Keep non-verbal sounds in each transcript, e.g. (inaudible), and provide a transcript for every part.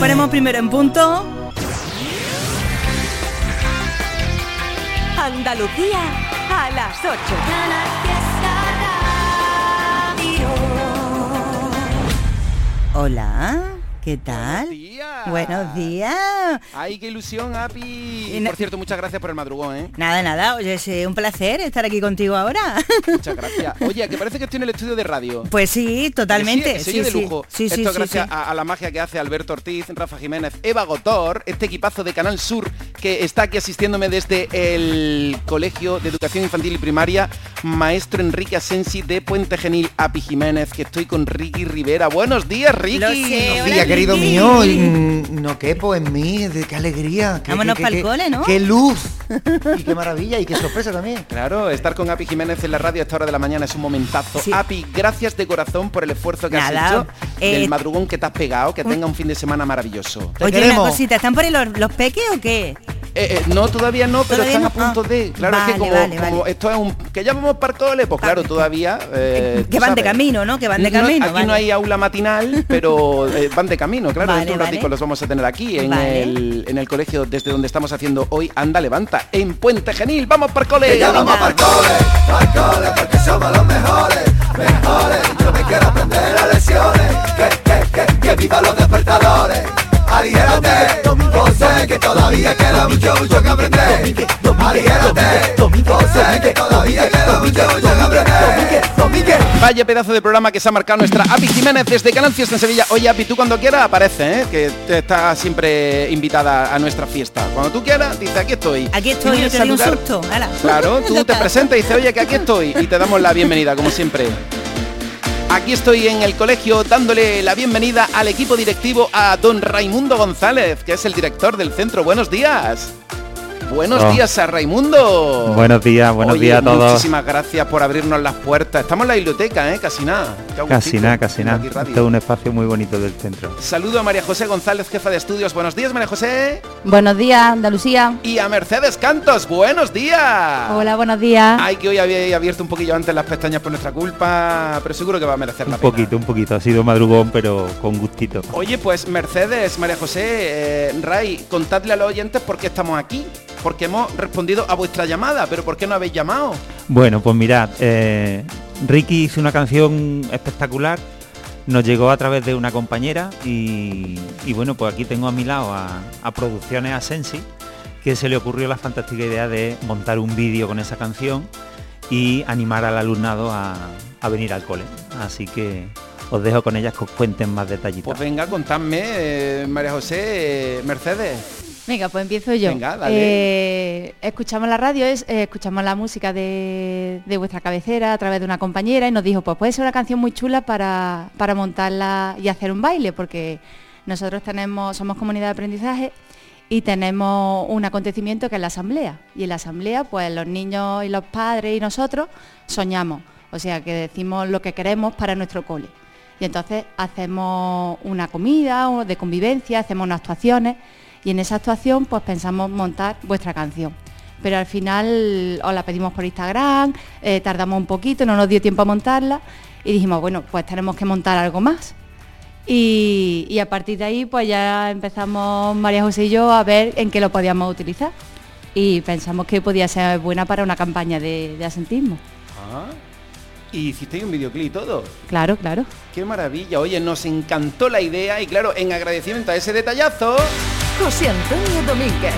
Ponemos primero en punto. Andalucía a las 8. Hola, ¿qué tal? Buenos días. Buenos días. Ay, qué ilusión, Api. Por cierto, muchas gracias por el madrugón, ¿eh? Nada, nada, oye, es un placer estar aquí contigo ahora. (laughs) Muchas gracias. Oye, que parece que estoy en el estudio de radio. Pues sí, totalmente. Sí, de lujo. Sí, sí, Esto sí, gracias sí. A, a la magia que hace Alberto Ortiz, Rafa Jiménez, Eva Gotor, este equipazo de Canal Sur que está aquí asistiéndome desde el Colegio de Educación Infantil y Primaria, maestro Enrique Asensi de Puente Genil, Api Jiménez, que estoy con Ricky Rivera. Buenos días, Ricky. Lo sé, Buenos Hola, días, querido mío. y, no quepo en mí, de qué alegría. Qué, Vámonos qué- pa'l qué- cole, ¿no? Qué luz. y qué maravilla y qué sorpresa también. Claro, estar con Api Jiménez en la radio a esta hora de la mañana es un momentazo. Sí. Api, gracias de corazón por el esfuerzo que Nada, has hecho, eh, del madrugón que te has pegado, que tenga un fin de semana maravilloso. Te Oye, queremos. una cosita, ¿están por ahí los, los peques o qué? Eh, eh, no, todavía no, pero ¿Todavía están no? a punto Ah, de. Claro, es que como, vale, como vale. esto es un. que ya vamos para el cole, pues claro, Ah, todavía. eh, que van de camino, ¿no? Que van de No, camino, aquí vale. no hay aula matinal, pero eh, van de camino, claro. Vale, dentro de un ratico los vamos a tener aquí en, Vale. el, en el colegio desde donde estamos haciendo hoy Anda Levanta, en Puente Genil. ¡Vamos para el cole! Venga. Vaya pedazo de programa que se ha marcado nuestra Api Jiménez desde Canal Fiesta en Sevilla. Oye, Api, tú cuando quieras aparece, ¿eh? que te está siempre invitada a nuestra fiesta. Cuando tú quieras, dice, aquí estoy. Aquí estoy, yo vienes te a doy un saludar. susto. hala. Claro, tú (laughs) te presentas y dices, oye, que aquí estoy. Y te damos la bienvenida, como siempre. Aquí estoy en el colegio dándole la bienvenida al equipo directivo a don Raimundo González, que es el director del centro. Buenos días. Buenos Oh. días a Raimundo. Buenos días, buenos Oye, días a todos. Muchísimas gracias por abrirnos las puertas. Estamos en la biblioteca, ¿eh? Casi nada. Casi nada, casi nada. Aquí radio. Esto es un espacio muy bonito del centro. Saludo a María José González, jefa de estudios. Buenos días, María José. Buenos días, Andalucía. Y a Mercedes Cantos. Buenos días. Hola, buenos días. Ay, que hoy había abierto un poquillo antes las pestañas por nuestra culpa, pero seguro que va a merecer Un la pena. poquito, un poquito. Ha sido madrugón, pero con gustito. Oye, pues Mercedes, María José, eh, Ray, contadle a los oyentes por qué estamos aquí. Porque hemos respondido a vuestra llamada, pero ¿por qué no habéis llamado? Bueno, pues mirad, eh, Ricky hizo una canción espectacular. Nos llegó a través de una compañera y, bueno, pues aquí tengo a mi lado a, Producciones Asensi, que se le ocurrió la fantástica idea de montar un vídeo con esa canción y animar al alumnado a, a venir al cole. Así que os dejo con ellas que os cuenten más detallitos. Pues venga, contadme, eh, María José, eh, Mercedes. Venga, pues empiezo yo. Venga, dale. Eh, escuchamos la radio, es, eh, escuchamos la música de, de vuestra cabecera a través de una compañera y nos dijo, pues puede ser una canción muy chula para, para montarla y hacer un baile, porque nosotros tenemos, somos comunidad de aprendizaje y tenemos un acontecimiento que es la asamblea. Y en la asamblea, pues los niños y los padres y nosotros soñamos, o sea que decimos lo que queremos para nuestro cole. Y entonces hacemos una comida de convivencia, hacemos unas actuaciones y en esa actuación pues pensamos montar vuestra canción. Pero al final os la pedimos por Instagram, eh, tardamos un poquito, no nos dio tiempo a montarla y dijimos, bueno, pues tenemos que montar algo más. Y, y a partir de ahí pues ya empezamos María José y yo a ver en qué lo podíamos utilizar. Y pensamos que podía ser buena para una campaña de, de asentismo. Ah, y hicisteis un videoclip y todo. Claro, claro. Qué maravilla. Oye, nos encantó la idea y claro, en agradecimiento a ese detallazo, José Antonio Domínguez.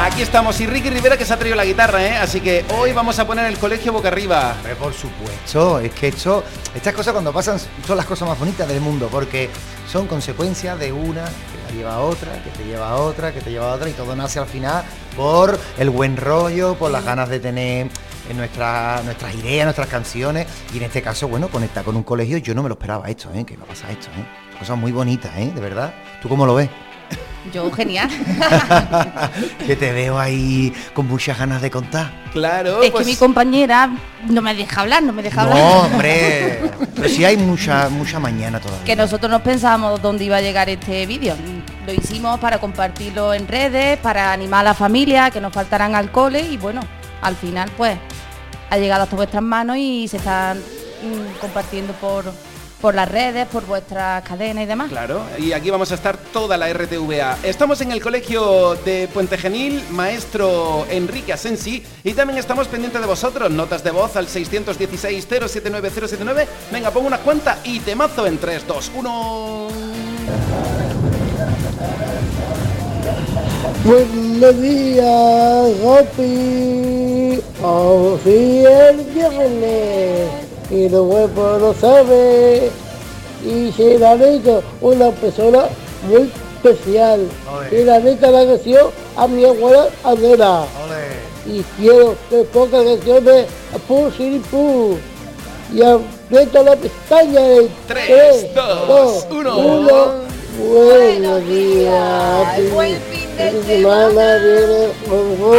aquí estamos. Y Ricky Rivera que se ha traído la guitarra, ¿eh? Así que hoy vamos a poner el colegio boca arriba. Por supuesto, es que esto, estas cosas cuando pasan son las cosas más bonitas del mundo, porque son consecuencias de una que la lleva a otra, que te lleva a otra, que te lleva a otra, y todo nace al final por el buen rollo, por las ganas de tener en nuestra- nuestras ideas, nuestras canciones, y en este caso, bueno, conectar con un colegio, yo no me lo esperaba esto, ¿eh? que iba a pasar esto, ¿eh? Cosas muy bonitas, ¿eh? de verdad. ¿Tú cómo lo ves? Yo, genial. (laughs) que te veo ahí con muchas ganas de contar. Claro, es pues que mi compañera no me deja hablar, no me deja No, hablar. hombre, (laughs) pero sí hay mucha, mucha mañana todavía. Que nosotros no pensábamos dónde iba a llegar este vídeo. Lo hicimos para compartirlo en redes, para animar a la familia, que nos faltaran al cole y bueno, al final pues ha llegado hasta vuestras manos y se están mm, compartiendo por, por las redes, por vuestras cadenas y demás. Claro, y aquí vamos a estar toda la RTVA. Estamos en el colegio de Puente Genil, maestro Enrique Asensi, y también estamos pendientes de vosotros. Notas de voz al 616-079-079. Venga, pongo unas cuantas y te mazo en 3, 2, 1. Buenos días, Gopi. Hoy el viernes y los huevos lo sabe. Y se la dedico una persona muy especial. Y la dedico la canción a mi abuela Adela. Y quiero que ponga canciones a Pu Siripu. Y aprieto la pestaña en Tres, dos, uno. Buenos días. buen fin de Feliz semana, viene.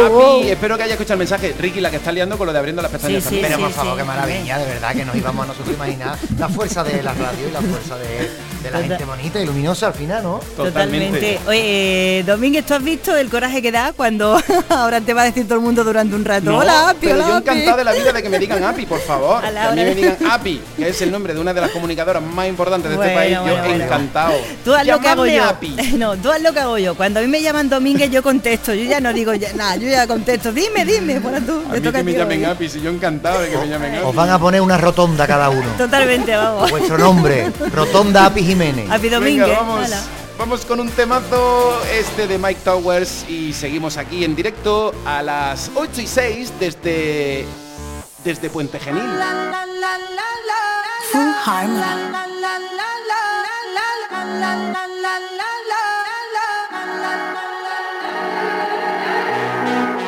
Api, espero que haya escuchado el mensaje. Ricky, la que está liando con lo de abriendo las pestañas. Sí, sí. Pero por sí, favor, sí. qué maravilla, de verdad, que nos íbamos a nosotros imaginar la fuerza de la radio y la fuerza de, de la gente bonita y luminosa al final, ¿no? Totalmente. Oye, eh, Domínguez, ¿tú has visto el coraje que da cuando (laughs) ahora te va a decir todo el mundo durante un rato? No, hola, Api, pero hola, yo Api". encantado de la vida de que me digan API, por favor. (laughs) A la Que a mí me digan API, que es el nombre de una de las comunicadoras más importantes de este Bueno, país. bueno, yo bueno. encantado. Tú haz lo que hago yo. API. (laughs) No, tú haz lo que hago yo. Cuando a mí me llaman Domínguez, yo contesto. Yo ya no digo ya, nada, yo ya contesto. Dime, dime, por tú. A mí que me llamen. API, si yo encantado de que me llamen Os van a poner una rotonda cada uno. Totalmente, vamos. Vuestro nombre, Rotonda Api Jiménez. Api Venga, Domínguez. vamos. Vamos con un temazo este de Mike Towers y seguimos aquí en directo a las 8 y 6 desde, desde Puente Genil.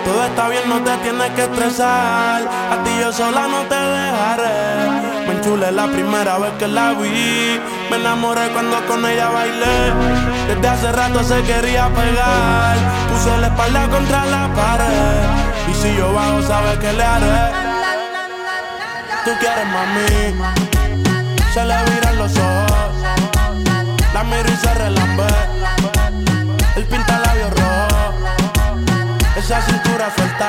Todo está bien, no te tienes que estresar. A ti yo sola no te dejaré. Me enchulé la primera vez que la vi. Me enamoré cuando con ella bailé. Desde hace rato se quería pegar. Puse la espalda contra la pared. Y si yo bajo, sabes que le haré. Tú quieres mami. Se le viran los ojos. La miro y se relambe. El pinta labios rojo. Esa cintura suelta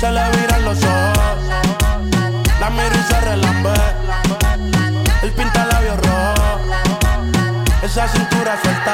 Se le viran los ojos La miro y se relambe. El pinta labios rojo Esa cintura suelta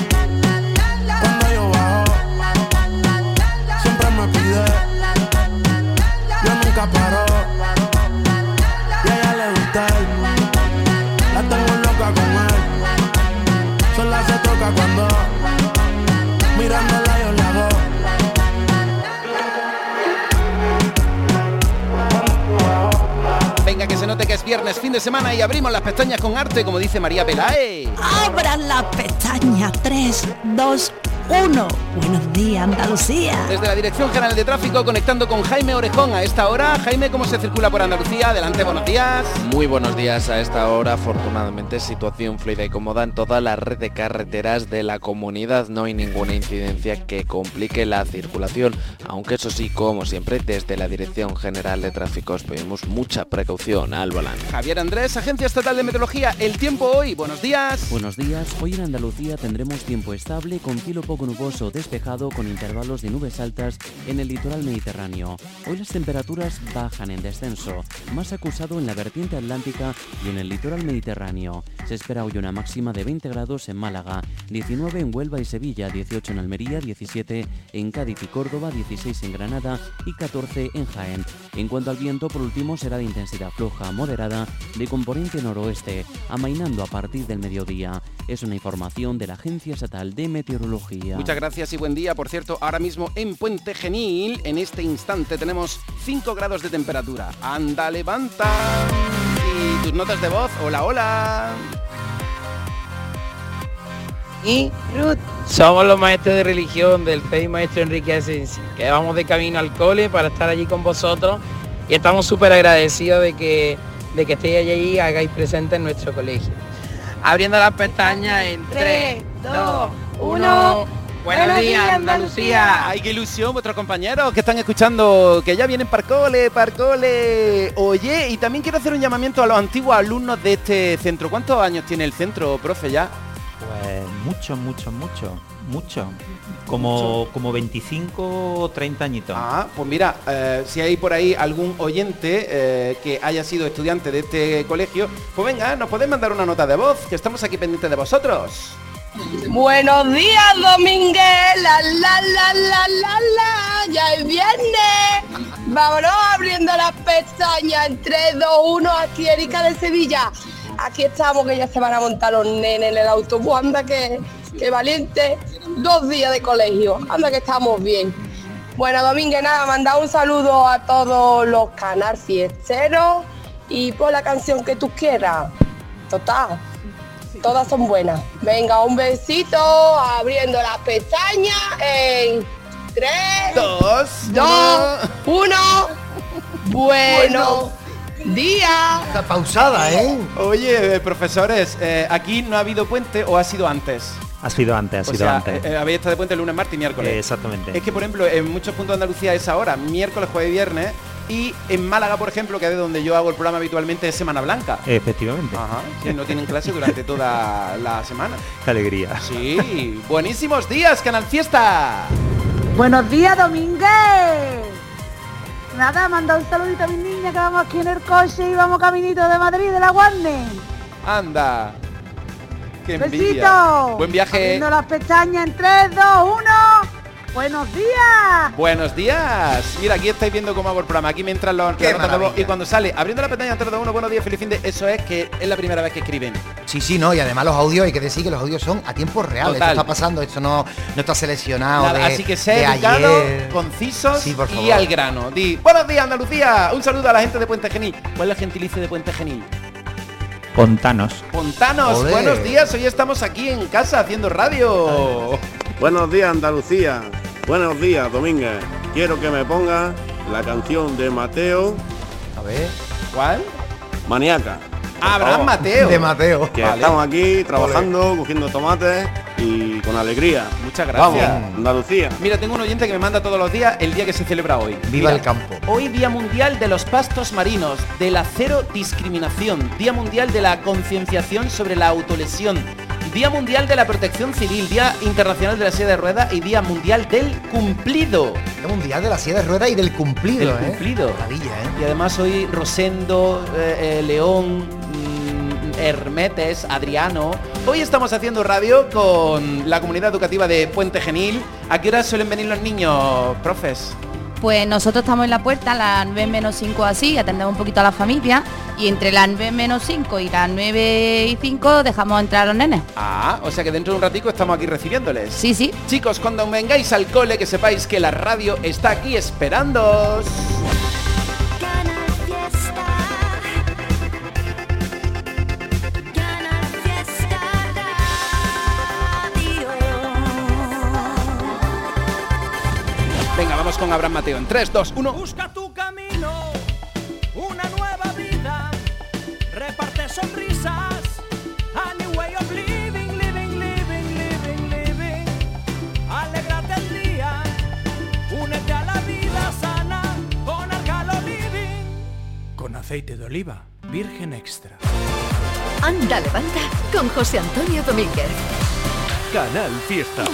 Toca cuando Mirándola yo le hago Venga, que se note que es viernes, fin de semana y abrimos las pestañas con arte, como dice María Pelae. Abran las pestañas 3, 2, 1. Buenos días, Andalucía. Desde la Dirección General de Tráfico, conectando con Jaime Orejón a esta hora. Jaime, ¿cómo se circula por Andalucía? Adelante, buenos días. Muy buenos días a esta hora, afortunadamente situación fluida y cómoda en toda la red de carreteras de la comunidad, no hay ninguna incidencia que complique la circulación, aunque eso sí, como siempre, desde la Dirección General de Tráfico os pedimos mucha precaución al volante. Javier Andrés, Agencia Estatal de Meteorología. El tiempo hoy, buenos días. Buenos días, hoy en Andalucía tendremos tiempo estable con cielo poco poco nuboso despejado con intervalos de nubes altas en el litoral mediterráneo. Hoy las temperaturas bajan en descenso, más acusado en la vertiente atlántica y en el litoral mediterráneo. Se espera hoy una máxima de 20 grados en Málaga, 19 en Huelva y Sevilla, 18 en Almería, 17 en Cádiz y Córdoba, 16 en Granada y 14 en Jaén. En cuanto al viento, por último, será de intensidad floja moderada de componente noroeste, amainando a partir del mediodía. Es una información de la Agencia Estatal de Meteorología. Muchas gracias y buen día. Por cierto, ahora mismo en Puente Genil, en este instante tenemos 5 grados de temperatura. Anda, levanta. Y tus notas de voz. Hola, hola. Y Ruth. Somos los maestros de religión del FEI Maestro Enrique Asensi, que vamos de camino al cole para estar allí con vosotros y estamos súper agradecidos de que, de que estéis allí y hagáis presente en nuestro colegio. Abriendo las pestañas en 3, 2, 1. Buenos días, Andalucía. Ay, qué ilusión vuestros compañeros que están escuchando, que ya vienen Parcole, Parcole. Oye, y también quiero hacer un llamamiento a los antiguos alumnos de este centro. ¿Cuántos años tiene el centro, profe, ya? Pues mucho, mucho, mucho, mucho. Como, como 25 o 30 añitos. Ah, pues mira, eh, si hay por ahí algún oyente eh, que haya sido estudiante de este colegio, pues venga, nos podéis mandar una nota de voz, que estamos aquí pendientes de vosotros. Buenos días, Domínguez. La, la, la, la, la, la. Ya es viernes. Vámonos abriendo las pestañas en 3, 2, 1. Aquí Erika de Sevilla. Aquí estamos, que ya se van a montar los nenes en el autobús. Anda que, que valiente. Dos días de colegio. Anda que estamos bien. Bueno, Domínguez, nada, manda un saludo a todos los canal fiesteros y por la canción que tú quieras. Total, todas son buenas. Venga, un besito, abriendo las pestañas en 3, Dos, 2, 1. Bueno, día. Está pausada, ¿eh? Oye, eh, profesores, eh, aquí no ha habido puente o ha sido antes. Ha sido antes, ha O sido sea, antes. eh, habéis estado de puente lunes, martes y miércoles. Eh, exactamente. Es que, por ejemplo, en muchos puntos de Andalucía es ahora, miércoles, jueves y viernes. Y en Málaga, por ejemplo, que es de donde yo hago el programa habitualmente, es Semana Blanca. Efectivamente. Ajá, no tienen clase durante toda la semana. Qué alegría. Sí, buenísimos días, Canal Fiesta. Buenos días, Domínguez. Nada, manda un saludito a mis niñas que vamos aquí en el coche y vamos caminito de Madrid, de la Warner. Anda. Qué envidia. Besito. Buen viaje. Abriendo las pestañas en 3, 2, 1. Buenos días. Buenos días. Mira, aquí estáis viendo cómo hago el programa. Aquí me entran los Qué las notas de voz. maravilla. Y cuando sale abriendo la pestaña 3, 2, 1, buenos días, feliz fin de. Eso es que es la primera vez que escriben. Sí, sí, no, y además los audios, hay que decir que los audios son a tiempo real. Total. Esto está pasando, esto no, no está seleccionado. Nada, de- así que sé de educado, ayer. concisos Sí, por y favor. al grano. Di, buenos días, Andalucía. Un saludo a la gente de Puente Genil. ¿Cuál es el gentilicio de Puente Genil? Pontanos. Pontanos, buenos días. Hoy estamos aquí en casa haciendo radio. Buenos días Andalucía, buenos días Domínguez. Quiero que me ponga la canción de Mateo. A ver. ¿Cuál? Maniaca. Abraham Mateo. De Mateo. Que Vale. estamos aquí trabajando, cogiendo tomates y con alegría. Muchas gracias. Vamos, Andalucía. Mira, tengo un oyente que me manda todos los días el día que se celebra hoy. Viva Mira, el campo. Hoy Día Mundial de los Pastos Marinos, de la cero discriminación, Día Mundial de la concienciación sobre la autolesión, Día Mundial de la Protección Civil, Día Internacional de la Silla de Ruedas y Día Mundial del Cumplido. El mundial de la silla de ruedas y del cumplido, Del ¿eh? cumplido. Maravilla, ¿eh? Y además hoy Rosendo, eh, eh, León, mm, Hermetes, Adriano. Hoy estamos haciendo radio con la comunidad educativa de Puente Genil. ¿A qué hora suelen venir los niños, profes? Pues nosotros estamos en la puerta a las 9 menos 5 así, atendemos un poquito a la familia y entre las 9 menos 5 y las 9 y 5 dejamos entrar a los nenes. Ah, o sea que dentro de un ratico estamos aquí recibiéndoles. Sí, sí. Chicos, cuando vengáis al cole, que sepáis que la radio está aquí esperándoos. Con Abraham Mateo en 3, 2, 1. Busca tu camino, una nueva vida, reparte sonrisas, a new way of living, living, living, living, living. Alégrate el día, únete a la vida sana con Arcalo Living. Con aceite de oliva, virgen extra. Anda, levanta con José Antonio Domínguez. Canal Fiesta.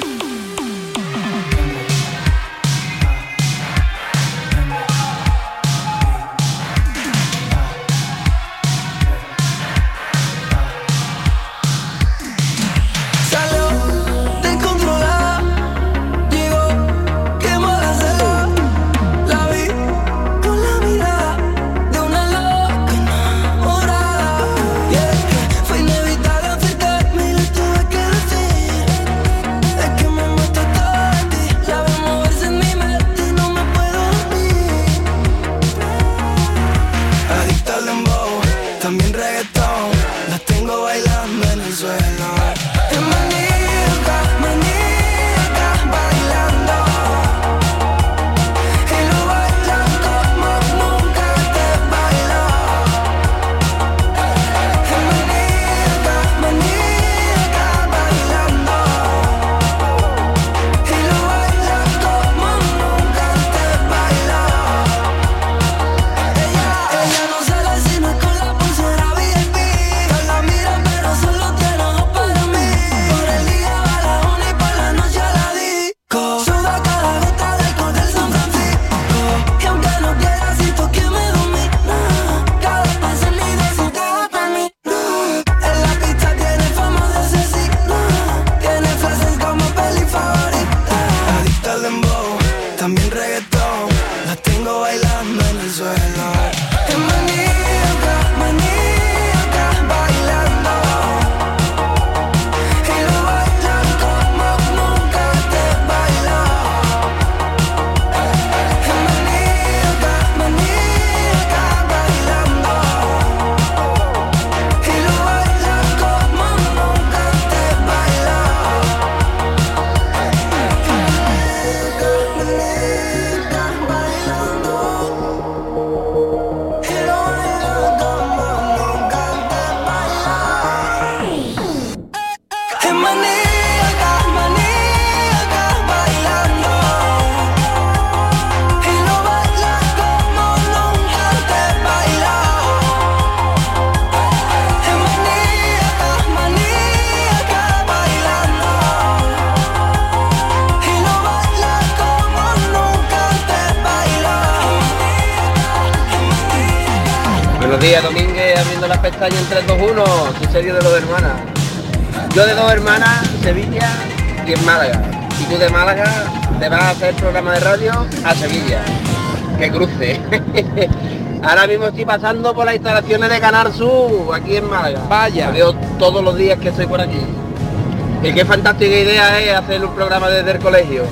Programa de radio a Sevilla. Que cruce. (laughs) Ahora mismo estoy pasando por las instalaciones de Canal Sur, aquí en Málaga. Vaya. Veo todos los días que estoy por aquí. Y qué fantástica idea es hacer un programa desde el colegio.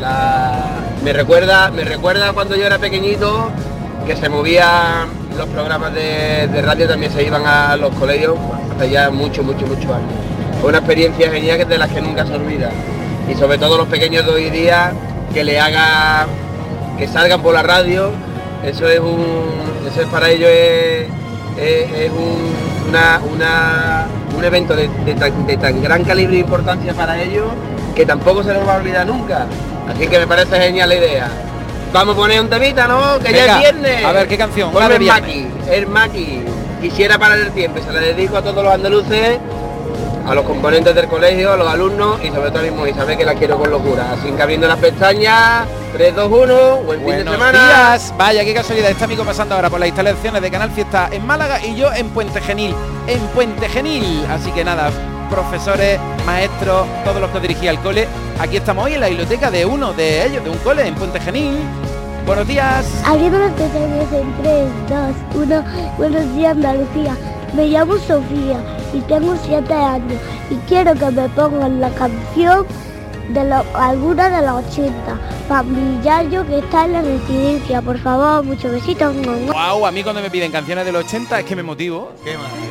La- Me recuerda, me recuerda cuando yo era pequeñito que se movían los programas de, de radio también se iban a los colegios hace ya muchos, muchos, muchos años. Fue una experiencia genial que de las que nunca se olvida. Y sobre todo los pequeños de hoy día que le haga que salgan por la radio, eso es un eso es para ellos es, es- es un, una- una- un evento de, de tan, de tan gran calibre e importancia para ellos que tampoco se les va a olvidar nunca. Así que me parece genial la idea. Vamos a poner un temita, ¿no? Que ya es viernes. a ver, ¿qué canción? Ponme el. Maki, el Maki. Quisiera parar el tiempo se la dedico a todos los andaluces, a los componentes del colegio, a los alumnos y sobre todo a mi mujer Isabel que la quiero con locura. Así que abriendo las pestañas, 3, 2, 1, buen fin de Buenos semana. días. Vaya, qué casualidad. Está amigo pasando ahora por las instalaciones de Canal Fiesta en Málaga y yo en Puente Genil. En Puente Genil. Así que nada, profesores, maestros, todos los que dirigía el cole. Aquí estamos hoy en la biblioteca de uno de ellos, de un cole en Puente Genil. Buenos días. Abriendo las pestañas en 3, 2, 1. Buenos días Andalucía. Me llamo Sofía y tengo 7 años y quiero que me pongan la canción de lo- alguna de los 80 para mi yayo que está en la residencia. Por favor, muchos besitos. Wow, a mí cuando me piden canciones de los 80 es que me motivo.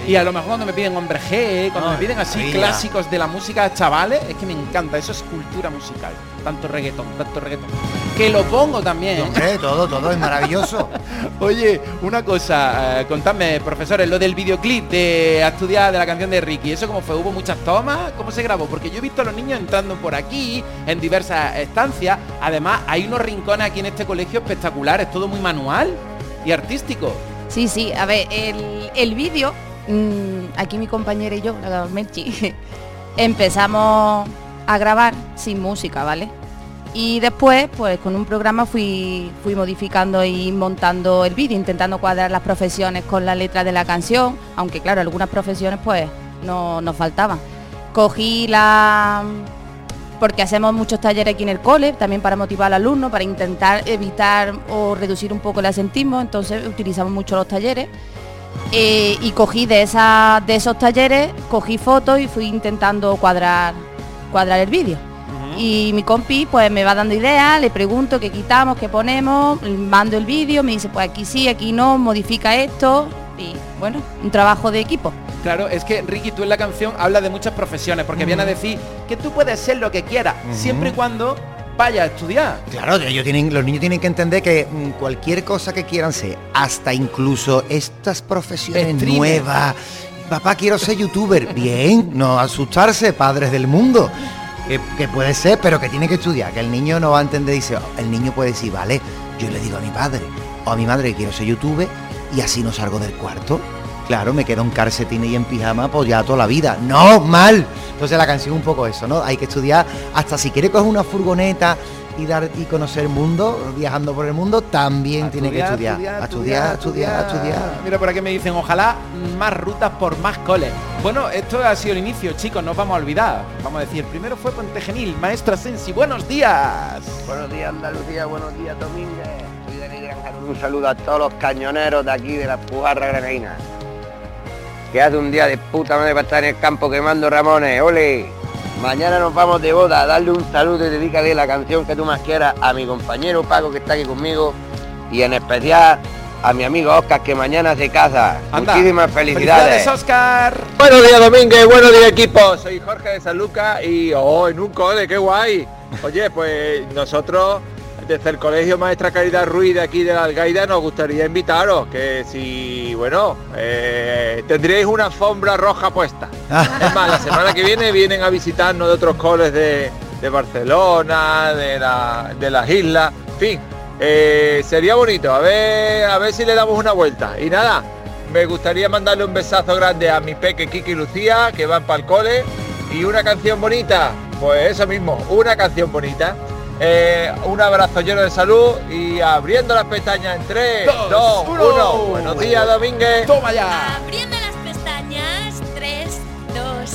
Y a lo mejor cuando me piden hombre G, cuando me piden así maravilla. clásicos de la música chavales, es que me encanta, eso es cultura musical. Tanto reggaetón, tanto reggaetón. Que lo pongo también. Hombre, todo, todo es maravilloso. (laughs) Oye, una cosa, eh, contadme, profesores, lo del videoclip de estudiar de la canción de Ricky, ¿eso cómo fue? ¿Hubo muchas tomas? ¿Cómo se grabó? Porque yo he visto a los niños entrando por aquí, en diversas estancias. Además, hay unos rincones aquí en este colegio espectaculares, todo muy manual y artístico. Sí, sí, a ver, el, el vídeo, mm, aquí mi compañera y yo, la Merchi, (laughs) empezamos a grabar sin música, ¿vale? Y después, pues con un programa fui, fui modificando y montando el vídeo, intentando cuadrar las profesiones con la letra de la canción, aunque claro, algunas profesiones pues no nos faltaban. Cogí la... porque hacemos muchos talleres aquí en el cole, también para motivar al alumno, para intentar evitar o reducir un poco el asentismo, entonces utilizamos mucho los talleres. Eh, y cogí de, esa, de esos talleres, cogí fotos y fui intentando cuadrar, cuadrar el vídeo. Y mi compi pues me va dando ideas, le pregunto qué quitamos, qué ponemos, mando el vídeo, me dice pues aquí sí, aquí no, modifica esto y bueno, un trabajo de equipo. Claro, es que Ricky, tú en la canción hablas de muchas profesiones, porque viene a decir que tú puedes ser lo que quieras, siempre y cuando vaya a estudiar. Claro, ellos tienen, los niños tienen que entender que mm, cualquier cosa que quieran ser, hasta incluso estas profesiones Streamer. nuevas. Papá, quiero ser youtuber. Bien, no asustarse, padres del mundo. Que, puede ser, pero que tiene que estudiar. Que el niño no va a entender. Dice, "Oh", el niño puede decir, vale, yo le digo a mi padre o a mi madre que quiero ser youtuber y así no salgo del cuarto. Claro, me quedo en calcetines y en pijama pues ya toda la vida. No, mal. Entonces la canción un poco eso, ¿no? Hay que estudiar hasta si quiere coger una furgoneta y dar y conocer el mundo, viajando por el mundo, también tiene que estudiar. A estudiar, estudiar, estudiar. Mira por aquí me dicen, ojalá más rutas por más coles. Bueno, esto ha sido el inicio, chicos, no os vamos a olvidar. Vamos a decir, primero fue Puente Genil, maestra Sensi, buenos días. Buenos días Andalucía, buenos días Domínguez. Soy Dani Granjero. Un saludo a todos los cañoneros de aquí de la Pujarra Granadina. Que hace un día de puta madre para estar en el campo quemando Ramones. ¡Ole! Mañana nos vamos de boda a darle un saludo y dedícale la canción que tú más quieras a mi compañero Paco que está aquí conmigo y en especial a mi amigo Oscar que mañana se casa. Anda. Muchísimas felicidades. Oscar. Buenos días, Domínguez. Buenos días, equipo. Soy Jorge de San Lucas y, oh, en un cole, qué guay. Oye, pues nosotros, desde el Colegio Maestra Caridad Ruiz de aquí de la Algaida, nos gustaría invitaros, que si, bueno, eh, tendríais una alfombra roja puesta. Es más, la semana que viene vienen a visitarnos de otros coles de, de Barcelona, de, la- de las islas, en fin. eh, sería bonito, a ver, a ver si le damos una vuelta. Y nada, me gustaría mandarle un besazo grande a mi peque Kiki y Lucía, que van para el cole. Y una canción bonita, pues eso mismo, una canción bonita. Eh, un abrazo lleno de salud y abriendo las pestañas en 3, 2, 1. Buenos días, Domínguez. Toma ya. Abriendo las pestañas. 3, 2,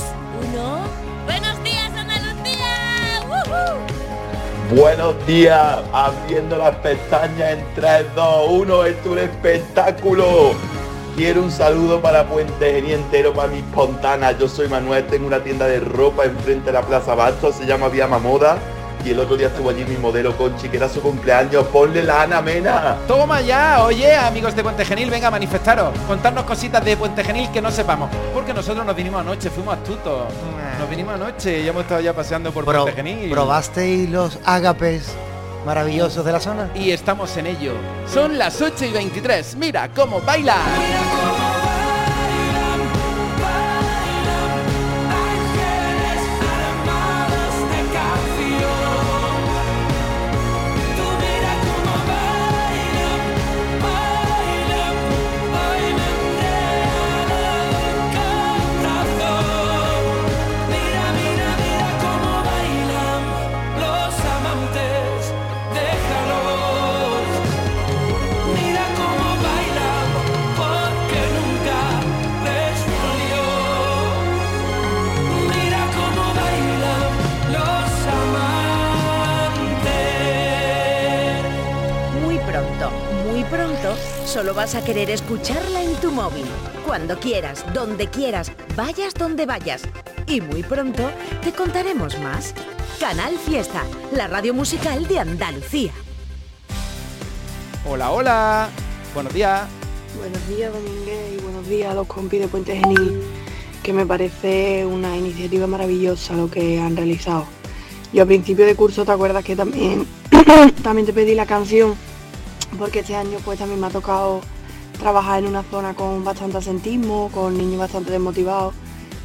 1. Buenos días, Andalucía. ¡Woohoo! Buenos días, abriendo las pestañas en 3, 2, 1, esto es un espectáculo. Quiero un saludo para Puente Genil entero, para mis pontanas. Yo soy Manuel, tengo una tienda de ropa enfrente de la Plaza Bastos, se llama Viama Moda. Y el otro día estuvo allí mi modelo Conchi, que era su cumpleaños. Ponle la Ana Mena. Toma ya, oye, amigos de Puente Genil, venga a manifestaros. Contarnos cositas de Puente Genil que no sepamos. Porque nosotros nos vinimos anoche, fuimos astutos. Nos vinimos anoche y hemos estado ya paseando por Pro- Puente Genil. ¿Probasteis los ágapes maravillosos de la zona? Y estamos en ello. Son las 8 y 23. Mira cómo baila. Solo vas a querer escucharla en tu móvil. Cuando quieras, donde quieras, vayas donde vayas. Y muy pronto te contaremos más. Canal Fiesta, la radio musical de Andalucía. Hola, hola. Buenos días. Buenos días, Domínguez, y buenos días a los compis de Puente Genil, que me parece una iniciativa maravillosa lo que han realizado. Yo a principio de curso, ¿te acuerdas que también, (coughs) también te pedí la canción? Porque este año pues también me ha tocado trabajar en una zona con bastante asentismo, con niños bastante desmotivados,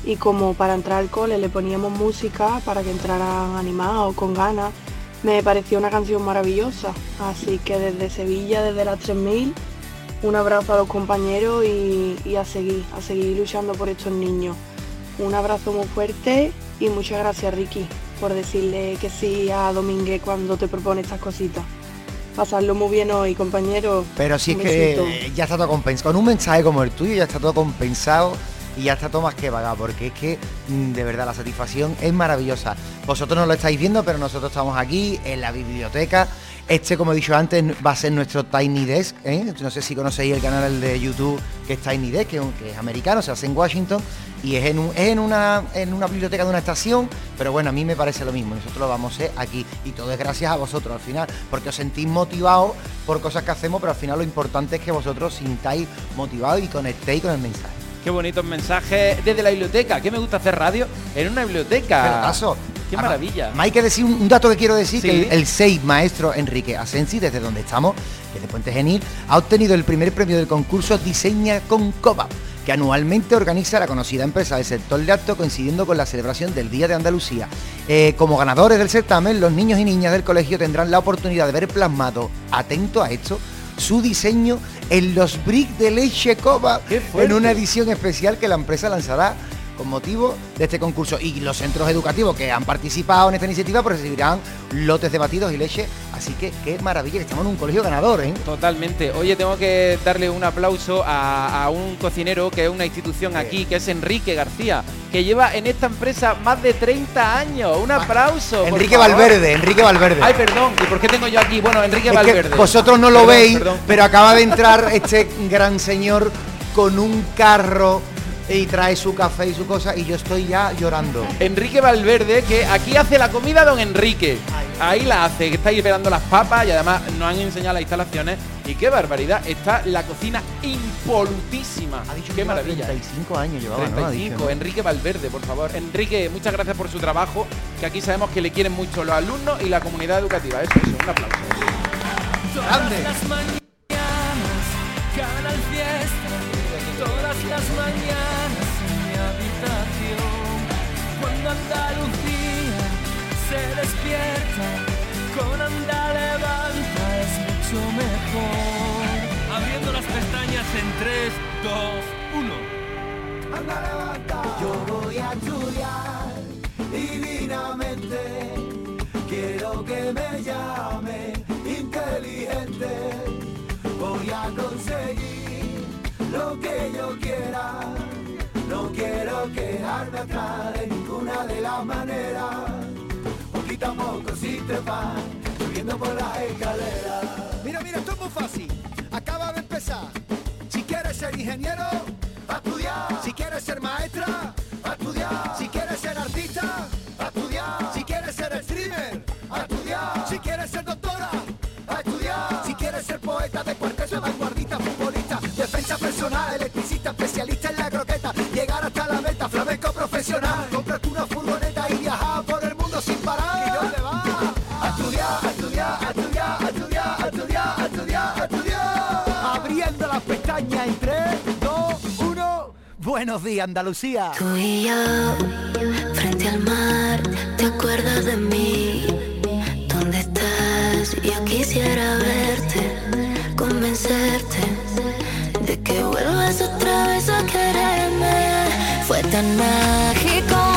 y como para entrar al cole le poníamos música para que entraran animados, con ganas, me pareció una canción maravillosa. Así que desde Sevilla, desde las 3000, un abrazo a los compañeros y, y a seguir, a seguir luchando por estos niños. Un abrazo muy fuerte y muchas gracias Ricky por decirle que sí a Domínguez cuando te propone estas cositas. Pasarlo muy bien hoy, compañeros. Pero si es que ya está todo compensado. Con un mensaje como el tuyo ya está todo compensado y ya está todo más que pagado. Porque es que mm, de verdad la satisfacción es maravillosa. Vosotros no lo estáis viendo, pero nosotros estamos aquí en la biblioteca. Este, como he dicho antes, va a ser nuestro Tiny Desk. ¿eh? No sé si conocéis el canal de YouTube que es Tiny Desk, que es, americano, se hace en Washington. Y es en, una, en una biblioteca de una estación, pero bueno, a mí me parece lo mismo. Nosotros lo vamos a hacer aquí. Y todo es gracias a vosotros al final, porque os sentís motivados por cosas que hacemos, pero al final lo importante es que vosotros sintáis motivados y conectéis con el mensaje. Qué bonitos mensajes desde la biblioteca. Que me gusta hacer radio en una biblioteca. Pelotazo. Qué Además, maravilla. Hay que decir un, dato que quiero decir, Sí. que el, el 6 maestro Enrique Asensi, desde donde estamos, que es de Puente Genil, ha obtenido el primer premio del concurso Diseña con Coba, que anualmente organiza la conocida empresa del sector de acto coincidiendo con la celebración del Día de Andalucía. Eh, como ganadores del certamen, los niños y niñas del colegio tendrán la oportunidad de ver plasmado, atento a esto, su diseño en los bricks de leche Coba en una edición especial que la empresa lanzará con motivo de este concurso. Y los centros educativos que han participado en esta iniciativa pues recibirán lotes de batidos y leche. Así que qué maravilla estamos en un colegio ganador, ¿eh? Totalmente. Oye, tengo que darle un aplauso a, a un cocinero que es una institución aquí, que es Enrique García, que lleva en esta empresa más de 30 años. Un aplauso. Enrique favor. Valverde, Enrique Valverde. Ay, perdón. ¿Y por qué tengo yo aquí? Bueno, Enrique Es que Valverde. vosotros no lo Perdón, veis, perdón. pero acaba de entrar este gran señor con un carro y trae su café y su cosa y yo estoy ya llorando. Enrique Valverde, que aquí hace la comida don Enrique. Ahí la hace, que está ahí esperando las papas y además nos han enseñado las instalaciones. Y qué barbaridad, está la cocina impolutísima. Ha dicho qué maravilla. 35 años llevaba, ¿no? Ha 35, dicho, ¿no? Enrique Valverde, por favor. Enrique, muchas gracias por su trabajo, que aquí sabemos que le quieren mucho los alumnos y la comunidad educativa. Eso, eso, un aplauso. Todas las mañanas Andalucía se despierta, con Anda levanta es mucho mejor. Abriendo las pestañas en 3, 2, 1. Anda levanta. Yo voy a estudiar divinamente. Quiero que me llame inteligente. Voy a conseguir lo que yo quiera. No quiero quedarme atrás de ninguna de las maneras. Poquito a poco si te vas subiendo por las escaleras. Mira, mira, esto es muy fácil. Acaba de empezar. Si quieres ser ingeniero, va a estudiar. Si quieres ser maestra, va a estudiar. Si quieres ser artista, va a estudiar. Si quieres ser streamer, a estudiar. Si quieres ser doctora, a estudiar. Si quieres ser poeta de cuarteto, vanguardista, futbolista, defensa personal, electricista, especialista llegar hasta la meta, flamenco profesional, comprarte una furgoneta y viajar por el mundo sin parar. ¿Y dónde vas? A estudiar, a estudiar, a estudiar, a estudiar, a estudiar, a estudiar, a estudiar. Abriendo las pestañas en 3, 2, 1. Buenos días, Andalucía. Tú y yo, frente al mar, ¿te acuerdas de mí? ¿Dónde estás? Yo quisiera verte, convencerte de que vuelvas otra vez a quererme. Fue tan mágico,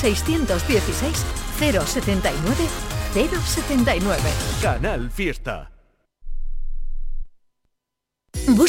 616 079 079. Canal Fiesta.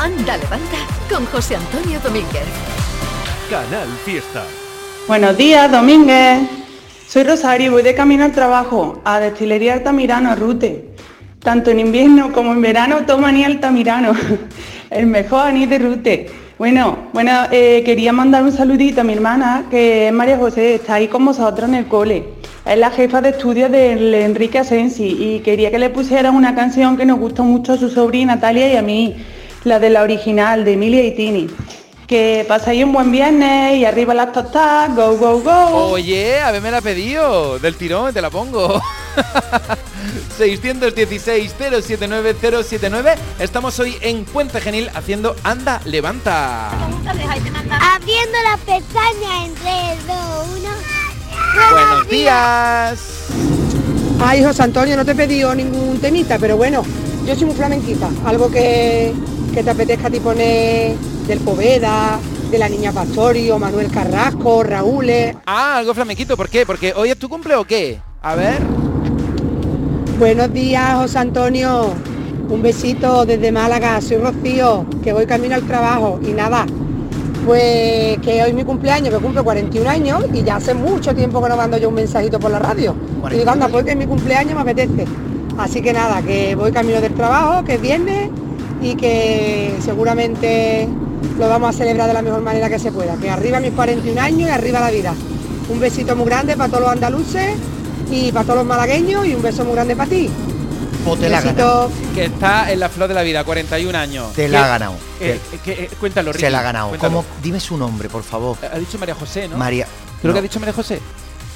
Anda, levanta con José Antonio Domínguez. Canal Fiesta. Buenos días, Domínguez. Soy Rosario y voy de camino al trabajo, a Destilería Altamirano Rute. Tanto en invierno como en verano toma anís Altamirano, (laughs) el mejor anís de Rute. Bueno, bueno, eh, quería mandar un saludito a mi hermana, que es María José, está ahí con vosotros en el cole. Es la jefa de estudios del Enrique Asensi y quería que le pusieran una canción que nos gusta mucho a su sobrina Natalia y a mí, la de la original, de Emilia y Tini. Que pasáis un buen viernes y arriba las tostadas, go, go, go. Oye, a ver, me la ha pedido. Del tirón, te la pongo. (laughs) 616-079-079. Estamos hoy en Puente Genil haciendo Anda, Levanta. Abriendo la pestaña en 3, 2, 1. Buenos días. Ay, José Antonio, no te he pedido ningún temita, pero bueno, yo soy muy flamenquita. Algo que, que te apetezca a ti poner del Poveda, de la Niña Pastorio, Manuel Carrasco, Raúl. Ah, algo flamenquito. ¿Por qué? Porque hoy es tu cumple o qué? A ver. Buenos días, José Antonio. Un besito desde Málaga. Soy Rocío, que voy camino al trabajo. Y nada, pues que hoy es mi cumpleaños, que cumple 41 años y ya hace mucho tiempo que no mando yo un mensajito por la radio. Y digo, anda, pues que es mi cumpleaños me apetece. Así que nada, que voy camino del trabajo, que es viernes y que seguramente lo vamos a celebrar de la mejor manera que se pueda. Que arriba mis 41 años y arriba la vida. Un besito muy grande para todos los andaluces y para todos los malagueños y un beso muy grande para ti. O te la ganado. Que está en la flor de la vida, 41 años. Te ¿Qué- la ha ganado. eh, eh, que- eh, cuéntalo, Ricky. Se la ha ganado. cuéntalo. ¿Cómo? Dime su nombre, por favor. Ha dicho María José, ¿no? María. Creo no. que ha dicho María José.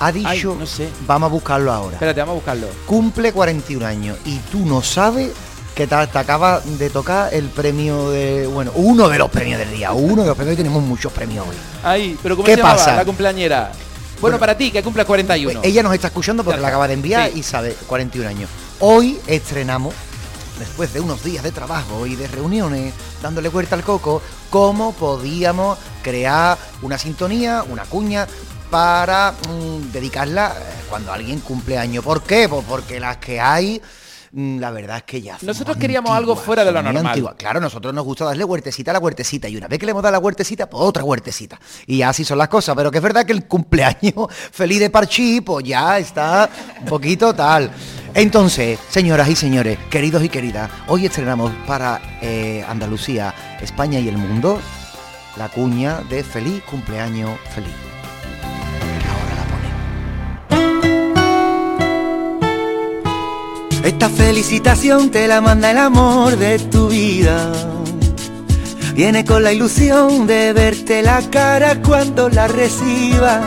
Ha dicho. Ay, no sé. Vamos a buscarlo ahora. Espérate, vamos a buscarlo. Cumple 41 años y tú no sabes que te, te acaba de tocar el premio de. Bueno, uno de los premios del día. Uno de los premios. Hoy tenemos muchos premios hoy. Ay, pero ¿cómo ¿Qué se llamaba pasa? la cumpleañera? Bueno, para ti, que cumple 41. Ella nos está escuchando porque la acaba de enviar Sí. y sabe, 41 años. Hoy estrenamos, después de unos días de trabajo y de reuniones, dándole vuelta al coco, cómo podíamos crear una sintonía, una cuña para mm, dedicarla eh, cuando alguien cumple año. ¿Por qué? Pues porque las que hay, mm, la verdad es que ya... Nosotros queríamos algo fuera de lo normal. antigua. Claro, nosotros nos gusta darle huertecita a la huertecita y una vez que le hemos dado la huertecita, pues otra huertecita. Y así son las cosas, pero que es verdad que el cumpleaños (laughs) feliz de Parchí, pues ya está un poquito tal. Entonces, señoras y señores, queridos y queridas, hoy estrenamos para eh, Andalucía, España y el mundo la cuña de feliz cumpleaños feliz. Esta felicitación te la manda el amor de tu vida. Viene con la ilusión de verte la cara cuando la reciba.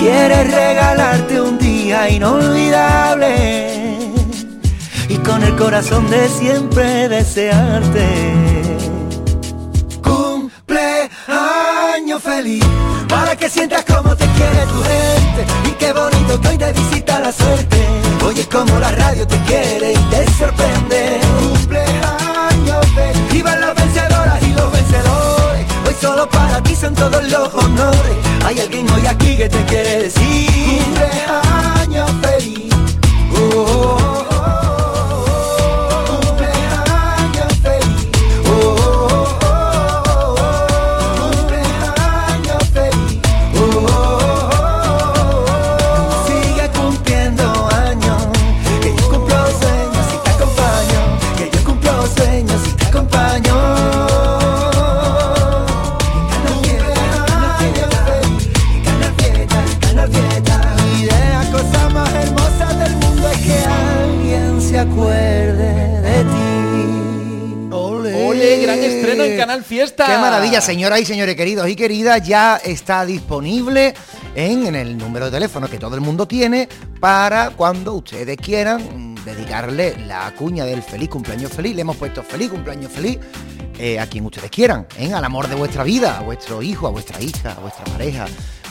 Quiere regalarte un día inolvidable y con el corazón de siempre desearte. Cumpleaños feliz para que sientas como te quiere tu gente y qué bonito hoy te visita la suerte. Oyes como la radio te quiere y te sorprende. Cumpleaños feliz. Vivan las vencedoras y los vencedores. Hoy solo para ti son todos los honores. Hay alguien hoy aquí que te quiere decir. Cumpleaños feliz. Fiesta. Qué maravilla, señoras y señores queridos y queridas, ya está disponible en, en el número de teléfono que todo el mundo tiene para cuando ustedes quieran dedicarle la cuña del feliz cumpleaños feliz. Le hemos puesto feliz cumpleaños feliz eh, a quien ustedes quieran, ¿eh? al amor de vuestra vida, a vuestro hijo, a vuestra hija, a vuestra pareja.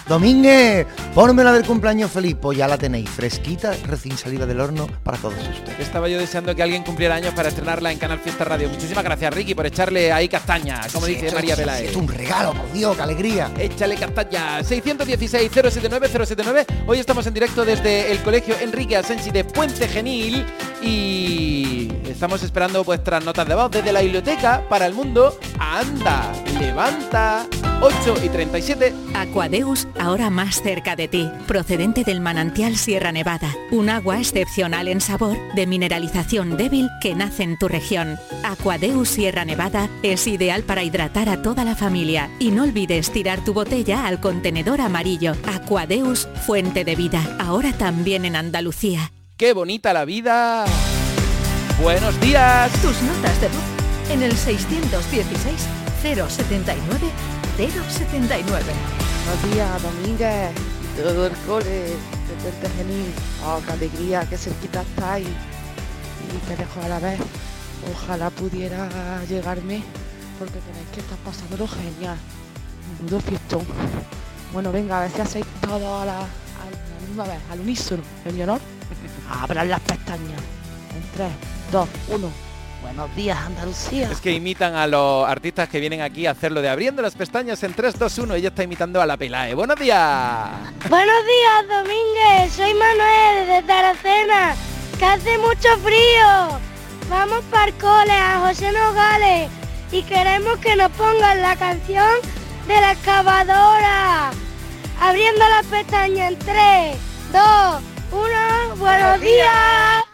Domínguez, la del cumpleaños feliz, pues ya la tenéis fresquita, recién salida del horno para todos ustedes. Estaba yo deseando que alguien cumpliera años para estrenarla en Canal Fiesta Radio. Muchísimas gracias, Ricky, por echarle ahí castaña, como Sí, dice María Peláez. es un regalo, por Dios, qué alegría. Échale castaña. 616-079-079. Hoy estamos en directo desde el Colegio Enrique Asensi de Puente Genil y estamos esperando vuestras notas de voz desde la biblioteca para el mundo. Anda, levanta. 8 y 37. Aquadeus, ahora más cerca de ti, procedente del manantial Sierra Nevada, un agua excepcional en sabor, de mineralización débil que nace en tu región. Aquadeus Sierra Nevada es ideal para hidratar a toda la familia y no olvides tirar tu botella al contenedor amarillo. Aquadeus, fuente de vida, ahora también en Andalucía. ¡Qué bonita la vida! Buenos días. Tus notas de voz en el 616 079 079. Buenos días, Domínguez y todo el cole de Puente Genil. Oh, qué alegría, qué cerquita estáis y qué lejos a la vez. Ojalá pudiera llegarme porque tenéis que estar pasándolo genial. Menudo fiestón. Bueno, venga, a ver si hacéis todo a la, a la misma vez, al unísono. En mi honor, (laughs) abran las pestañas. En 3, 2, 1. Buenos días, Andalucía. Es que imitan a los artistas que vienen aquí a hacerlo de abriendo las pestañas en 3, 2, 1. Ella está imitando a la Pelae. ¡Buenos días! Buenos días, Domínguez. Soy Manuel de Taracena, que hace mucho frío. Vamos para el cole a José Nogales y queremos que nos pongan la canción de la excavadora. Abriendo las pestañas en 3, 2, 1. Buenos días.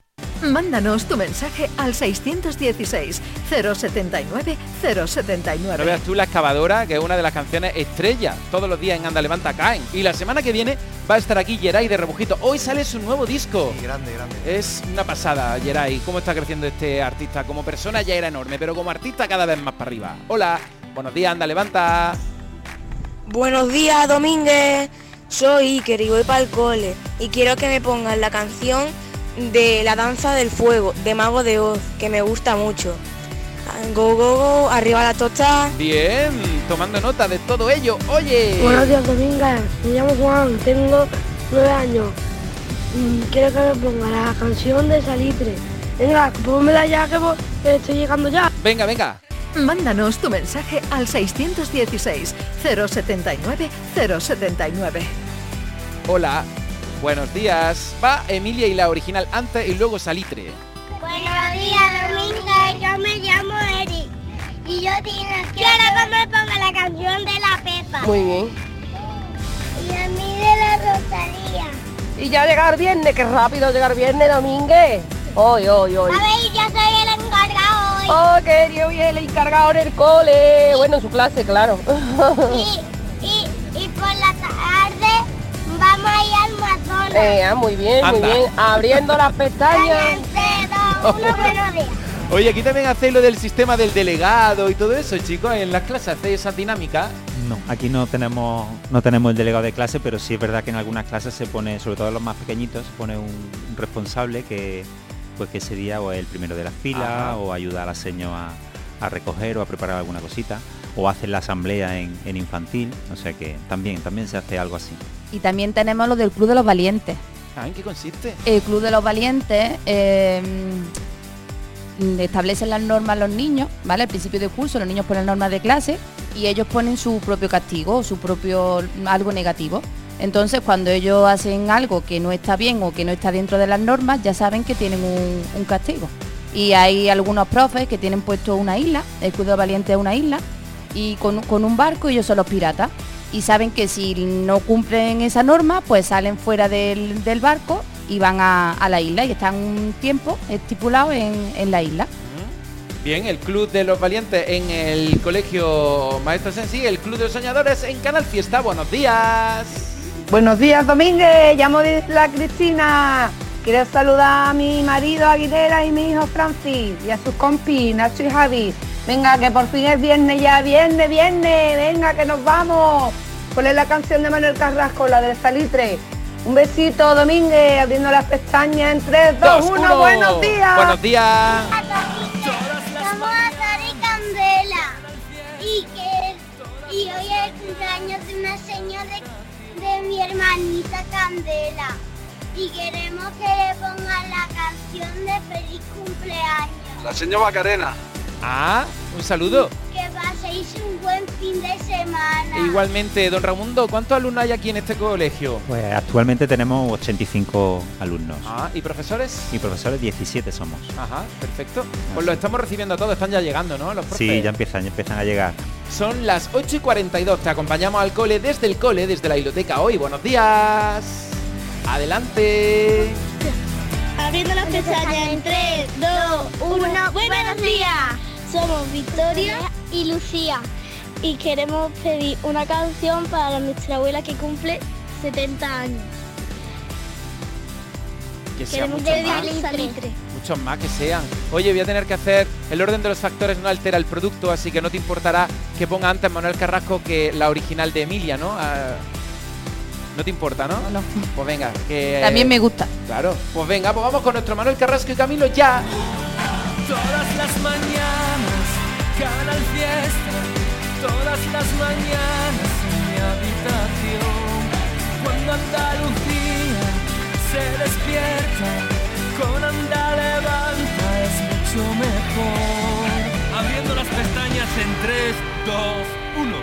Mándanos tu mensaje al 616 079 No 079. veas tú la excavadora, que es una de las canciones estrella. Todos los días en Anda Levanta caen. Y la semana que viene va a estar aquí Geray de Rebujito. Hoy sale su nuevo disco. grande, grande. Es una pasada, Geray. ¿Cómo está creciendo este artista? Como persona ya era enorme, pero como artista cada vez más para arriba. Hola, buenos días, Anda Levanta. Buenos días, Domínguez. Soy Iker y voy para el cole. Y quiero que me pongan la canción de La Danza del Fuego, de Mago de Oz, que me gusta mucho. Go, go, go, arriba la tocha. Bien, tomando nota de todo ello. Oye. Buenos días, Domínguez. Me llamo Juan, tengo nueve años. Mm, Quiero que me ponga la canción de Salitre. Venga, pónmela ya que estoy llegando ya. Venga, venga. Mándanos tu mensaje al 616 079 079. Hola, buenos días. Va Emilia y la original antes y luego Salitre. Buenos días, Domínguez. Yo me llamo Eric. Y yo quiero que me ponga la canción de la Pepa. Muy bien. Y a mí de la Rosalía. Y ya llegar viernes, qué rápido llegar viernes, Domínguez. Hoy, hoy, hoy. A ver, yo soy el encargado hoy. Oh, que Dios y el encargado en el cole. Bueno, en su clase, claro. Y, y, y por la tarde vamos a ir. Eh, ah, muy bien, muy bien. Abriendo las pestañas. Oye, aquí también hacéis lo del sistema del delegado y todo eso, chicos. En las clases hacéis esa dinámica. No, aquí no tenemos no tenemos el delegado de clase, pero sí es verdad que en algunas clases se pone, sobre todo en los más pequeñitos, se pone un, un responsable que pues que sería o el primero de la fila Ajá. o ayuda a la seño a, a recoger o a preparar alguna cosita o hacer la asamblea en, en infantil, o sea que también también se hace algo así. Y también tenemos lo del Club de los Valientes. Ah, ¿En qué consiste? El Club de los Valientes eh, mm, establecen las normas los niños, ¿vale? Al principio de curso los niños ponen normas de clase y ellos ponen su propio castigo, su propio algo negativo. Entonces cuando ellos hacen algo que no está bien o que no está dentro de las normas, ya saben que tienen un, un castigo. Y hay algunos profes que tienen puesto una isla, el Club de los Valientes es una isla, y con, con un barco ellos son los piratas. Y saben que si no cumplen esa norma, pues salen fuera del, del barco y van a, a la isla y están un tiempo estipulado en, en la isla. Bien, el Club de los Valientes en el Colegio Maestro Sensi, el Club de los Soñadores en Canal Fiesta. Buenos días. Buenos días, Domínguez. Llamo de la Cristina. Quiero saludar a mi marido Aguilera y mi hijo Francis y a sus compis, Nacho y Javi. Venga, que por fin es viernes ya, viernes, viernes. Venga, que nos vamos. ¿Cuál es la canción de Manuel Carrasco, la del Salitre? Un besito, Domínguez, abriendo las pestañas en 3, 2, 1. Buenos días. Buenos días. Vamos a y Candela. Y que y hoy es el cumpleaños de una señora de, de mi hermanita Candela. Y queremos que le pongan la canción de feliz cumpleaños. La señora Macarena. Ah, un saludo. Que paséis un buen fin de semana. Igualmente, don Raimundo, ¿cuántos alumnos hay aquí en este colegio? Pues actualmente tenemos 85 alumnos. Ah, ¿y profesores? Y profesores 17 somos. Ajá, perfecto. Pues lo estamos recibiendo a todos, están ya llegando, ¿no? Los profes. Sí, ya empiezan, ya empiezan a llegar. Son las 8 y 42, te acompañamos al cole desde el cole, desde la biblioteca hoy. Buenos días. Adelante. Abriendo las pestañas en 3, 2, 1. Buenos días. Somos Victoria y Lucía y queremos pedir una canción para nuestra abuela que cumple 70 años. Que Queremos muchos más. salitre. Muchos más que sean. Oye, voy a tener que hacer. El orden de los factores no altera el producto, así que no te importará que ponga antes Manuel Carrasco que la original de Emilia, ¿no? Ah, no te importa, ¿no? No. Pues venga, que. También me gusta. Claro. Pues venga, pues vamos con nuestro Manuel Carrasco y Camilo ya. Todas las mañanas, Canal Fiesta, todas las mañanas en mi habitación. Cuando Andalucía se despierta, con Anda levanta es mucho mejor. Abriendo las pestañas en 3, 2, 1.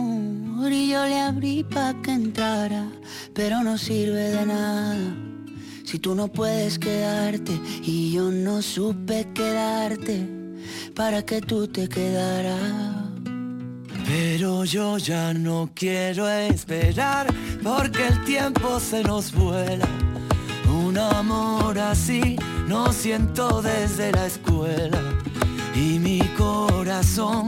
y yo le abrí pa' que entrara, pero no sirve de nada. Si tú no puedes quedarte y yo no supe quedarte para que tú te quedaras. Pero yo ya no quiero esperar porque el tiempo se nos vuela. Un amor así no siento desde la escuela. Y mi corazón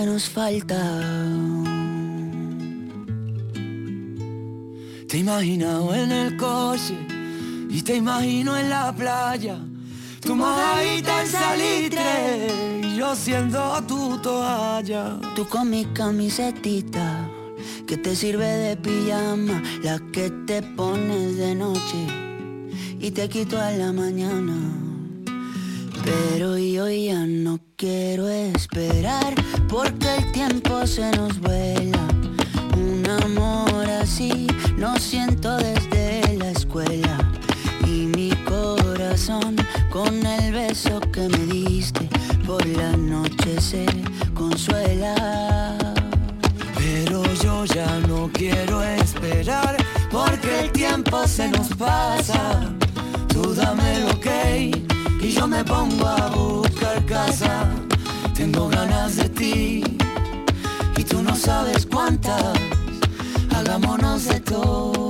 Menos falta. Te he imaginado en el coche y te imagino en la playa. Tu mojadita en salitre y yo siendo tu toalla. Tú con mi camisetita que te sirve de pijama, la que te pones de noche y te quito a la mañana. Pero yo ya no quiero esperar porque el tiempo se nos vuela. Un amor así no siento desde la escuela. Y mi corazón con el beso que me diste por la noche se consuela. Pero yo ya no quiero esperar porque el tiempo se nos pasa. Tú dame lo que y yo me pongo a buscar casa. Tengo ganas de ti y tú no sabes cuántas. Hagámonos de todo.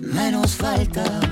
Menos falta.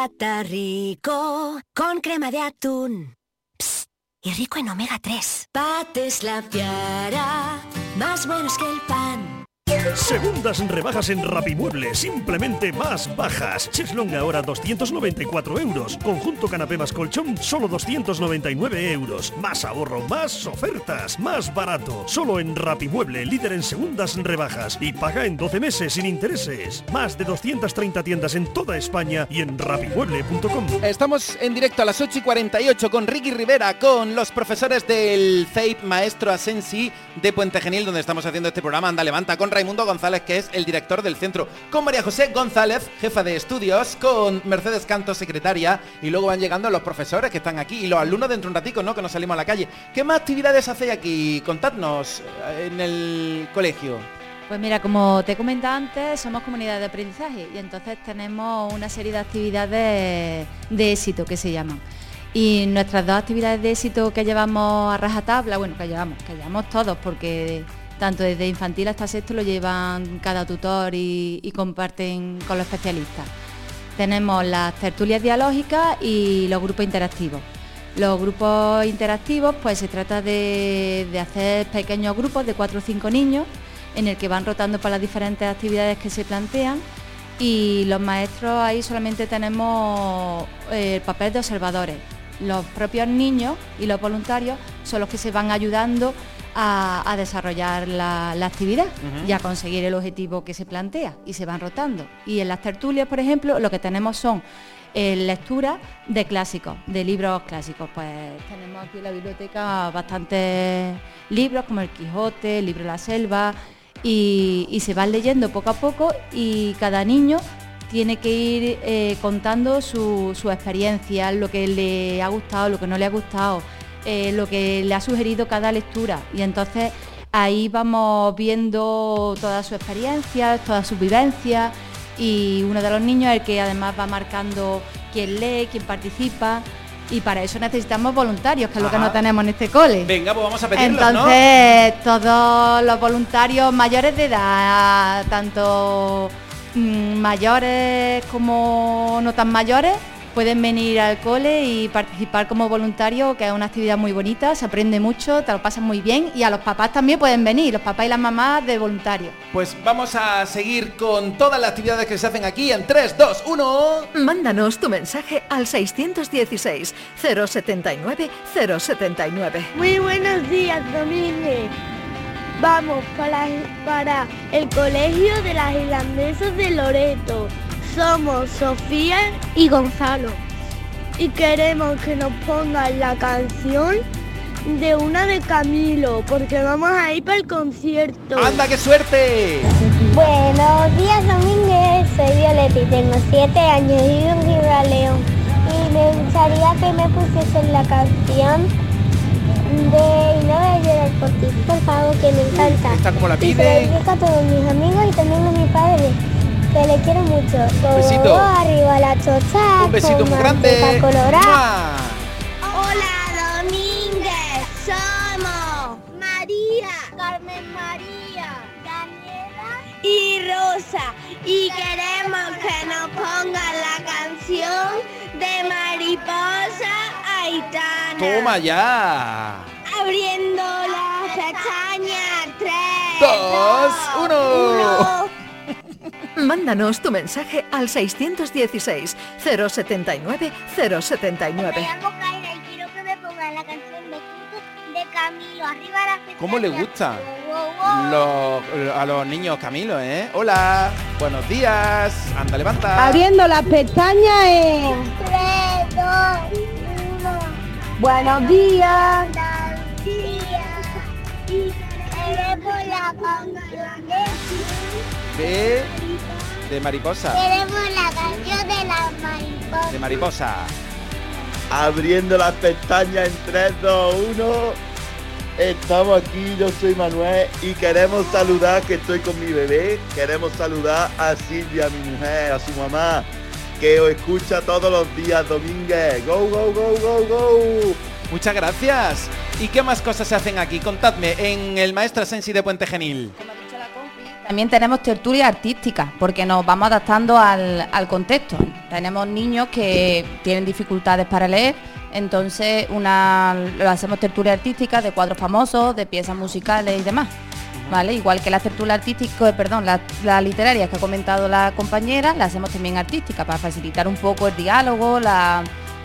Bocata rico con crema de atún. Psst, y rico en omega 3. Pates la piara, más buenos que el pan. Segundas rebajas en Rapimueble, simplemente más bajas. Cheslong ahora 294 euros. Conjunto canapé más colchón, solo 299 euros. Más ahorro, más ofertas, más barato. Solo en Rapimueble, líder en segundas rebajas. Y paga en 12 meses sin intereses. Más de 230 tiendas en toda España y en rapimueble.com. Estamos en directo a las 8 y 48 con Ricky Rivera, con los profesores del CEIP Maestro Asensi de Puente Genil, donde estamos haciendo este programa Anda Levanta, con Raimundo González, que es el director del centro, con María José González, jefa de estudios, con Mercedes Canto, secretaria, y luego van llegando los profesores que están aquí y los alumnos dentro de un ratico, ¿no? Que nos salimos a la calle. ¿Qué más actividades hacéis aquí? Contadnos eh, en el colegio. Pues mira, como te he comentado antes, somos comunidad de aprendizaje y entonces tenemos una serie de actividades de éxito que se llaman. Y nuestras dos actividades de éxito que llevamos a rajatabla, bueno, que llevamos, que llevamos todos, porque tanto desde infantil hasta sexto lo llevan cada tutor y, comparten con los especialistas. Tenemos las tertulias dialógicas y los grupos interactivos. Los grupos interactivos, pues se trata de, de hacer pequeños grupos de cuatro o cinco niños en el que van rotando para las diferentes actividades que se plantean y los maestros ahí solamente tenemos eh, el papel de observadores. Los propios niños y los voluntarios son los que se van ayudando a, a desarrollar la, la actividad Ujú. y a conseguir el objetivo que se plantea y se van rotando. Y en las tertulias, por ejemplo, lo que tenemos son eh, lecturas de clásicos, de libros clásicos. Pues tenemos aquí en la biblioteca bastantes libros como El Quijote, el libro La Selva, y, y se van leyendo poco a poco y cada niño tiene que ir eh, contando su, su experiencia, lo que le ha gustado, lo que no le ha gustado, eh, lo que le ha sugerido cada lectura. Y entonces ahí vamos viendo toda su experiencia, todas sus vivencias y uno de los niños es el que además va marcando quién lee, quién participa y para eso necesitamos voluntarios, que es lo que no tenemos en este cole. Venga, pues vamos a pedirlos, ¿no? Entonces, todos los voluntarios mayores de edad, tanto mm, mayores como no tan mayores, pueden venir al cole y participar como voluntario, que es una actividad muy bonita, se aprende mucho, te lo pasas muy bien y a los papás también pueden venir, los papás y las mamás de voluntarios. Pues vamos a seguir con todas las actividades que se hacen aquí en 3, 2, 1. Mándanos tu mensaje al 616 079 079. Muy buenos días, Domínguez. Vamos para, para el colegio de las irlandesas de Loreto. Somos Sofía y Gonzalo. Y queremos que nos pongan la canción de una de Camilo, porque vamos a ir para el concierto. ¡Anda, qué suerte! Buenos días, Domínguez. Soy Violeta y tengo 7 años y vivo en Gibraleón. Y me gustaría que me pusiesen la canción de Y no voy a llorar por ti, por favor, que me encanta. Esta como la Y se pide. la dedico a todos mis amigos y también a mi padre, que le quiero mucho. Un besito. arriba la chocha. Un besito muy grande. Hola Domínguez, somos María, Carmen María, Daniela y Rosa y queremos que nos pongan la canción de Mariposa Aitana. ¡Toma ya! Abriendo las pestañas, tres, Dos, uno. Mándanos tu mensaje al 616 079 079. Me llamo Kaira y quiero que me pongan la canción de Kiko de Camilo, arriba pestañas. ¿Cómo le gusta? Los- a los niños Camilo, ¿eh? Hola, buenos días. Anda, levanta. Abriendo las pestañas en... 3, 2, 1. Buenos días. Y queremos la canción de... De, mariposa. Queremos la canción de la mariposa. De mariposa. Abriendo las pestañas en 3, 2, 1. Estamos aquí, yo soy Manuel y queremos saludar, que estoy con mi bebé, queremos saludar a Silvia, mi mujer, a su mamá, que os escucha todos los días, Domínguez. Go, go, go, go, go. Muchas gracias. ¿Y qué más cosas se hacen aquí? Contadme, en el Maestro Sensi de Puente Genil. También tenemos tertulia artística, porque nos vamos adaptando al, al contexto. Tenemos niños que tienen dificultades para leer, entonces una, lo hacemos tertulia artística de cuadros famosos, de piezas musicales y demás. ¿Vale? Igual que la tertulia artística, eh, perdón, la, la literaria que ha comentado la compañera, la hacemos también artística para facilitar un poco el diálogo la,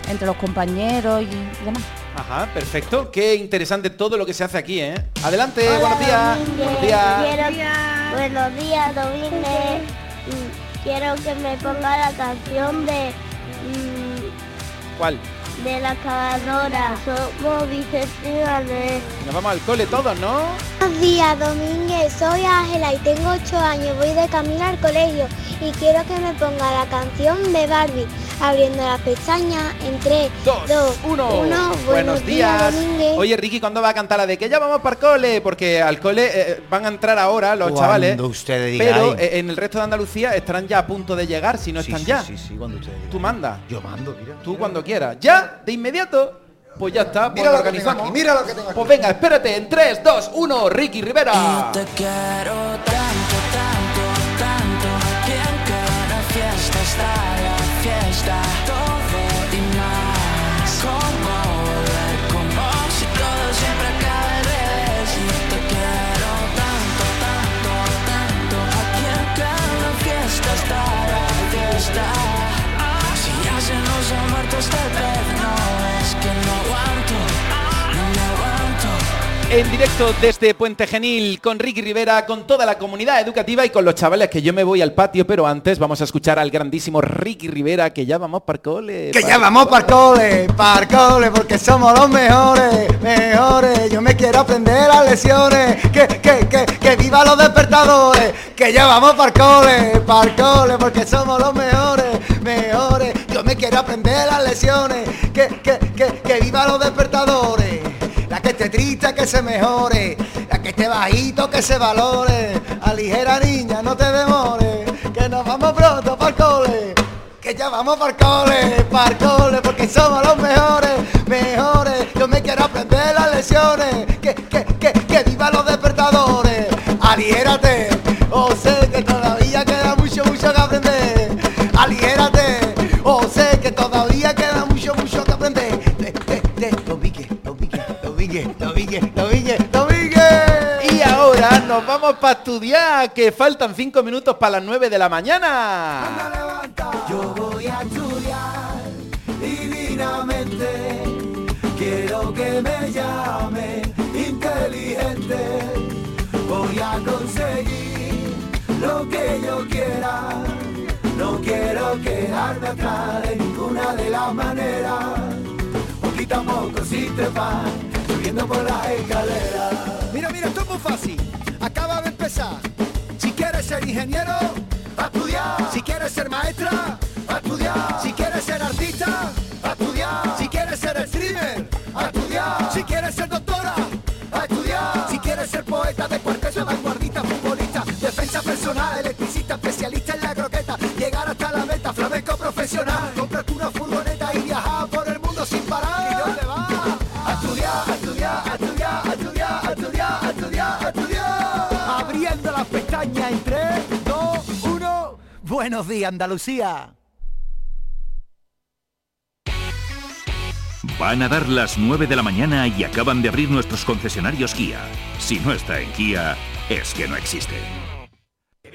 entre los compañeros y demás. Ajá, perfecto. Qué interesante todo lo que se hace aquí, ¿eh? Adelante, buenos días. Buenos días. Quiero- buenos días, Domínguez. Quiero que me ponga la canción de, mm, ¿Cuál? de la excavadora. Somos bisexuales. Nos vamos al cole todos, ¿no? Buenos días, Domínguez. Soy Ángela y tengo 8 años. Voy de camino al colegio y quiero que me ponga la canción de Barbie. Abriendo las pestañas en 3, 2, 1. Buenos días. Domínguez. Oye, Ricky, ¿cuándo va a cantar la de que ya vamos para el cole? Porque al cole eh, van a entrar ahora los Cuando chavales. ustedes. Pero eh, en el resto de Andalucía estarán ya a punto de llegar, si no Sí, están sí, ya. sí, sí, cuando ustedes. Tú mandas. Yo mando, mira. Tú cuando quieras. ¿Ya? ¿De inmediato? Pues ya está, pues Mira lo lo que tengo organizamos. aquí, mira lo que tengo aquí. Pues venga, espérate, en 3, 2, 1, Ricky Rivera. Te quiero tanto, tanto, tanto En directo desde Puente Genil con Ricky Rivera, con toda la comunidad educativa y con los chavales que yo me voy al patio, pero antes vamos a escuchar al grandísimo Ricky Rivera, que ya vamos para cole. Que ya vamos para cole, para cole, porque somos los mejores, mejores. Yo me quiero aprender las lecciones, que, que, que, que viva los despertadores. Que ya vamos para cole, para cole, porque somos los mejores, mejores. Me quiero aprender las lecciones, que, que, que, que viva los despertadores. La que esté triste que se mejore, la que esté bajito que se valore. Aligera niña, no te demores, que nos vamos pronto para cole. Que ya vamos para cole, para cole, porque somos los mejores. Nos vamos para estudiar, que faltan cinco minutos para las 9 de la mañana. Yo voy a estudiar divinamente. Quiero que me llame inteligente. Voy a conseguir lo que yo quiera. No quiero quedarme atrás de ninguna de las maneras. Poquito a poco si te vas subiendo por las escaleras. Mira, mira, esto es muy fácil. Si quieres ser ingeniero, a estudiar. Si quieres ser maestra, Buenos días, Andalucía. Van a dar las 9 de la mañana y acaban de abrir nuestros concesionarios Kia. Si no está en Kia, es que no existe.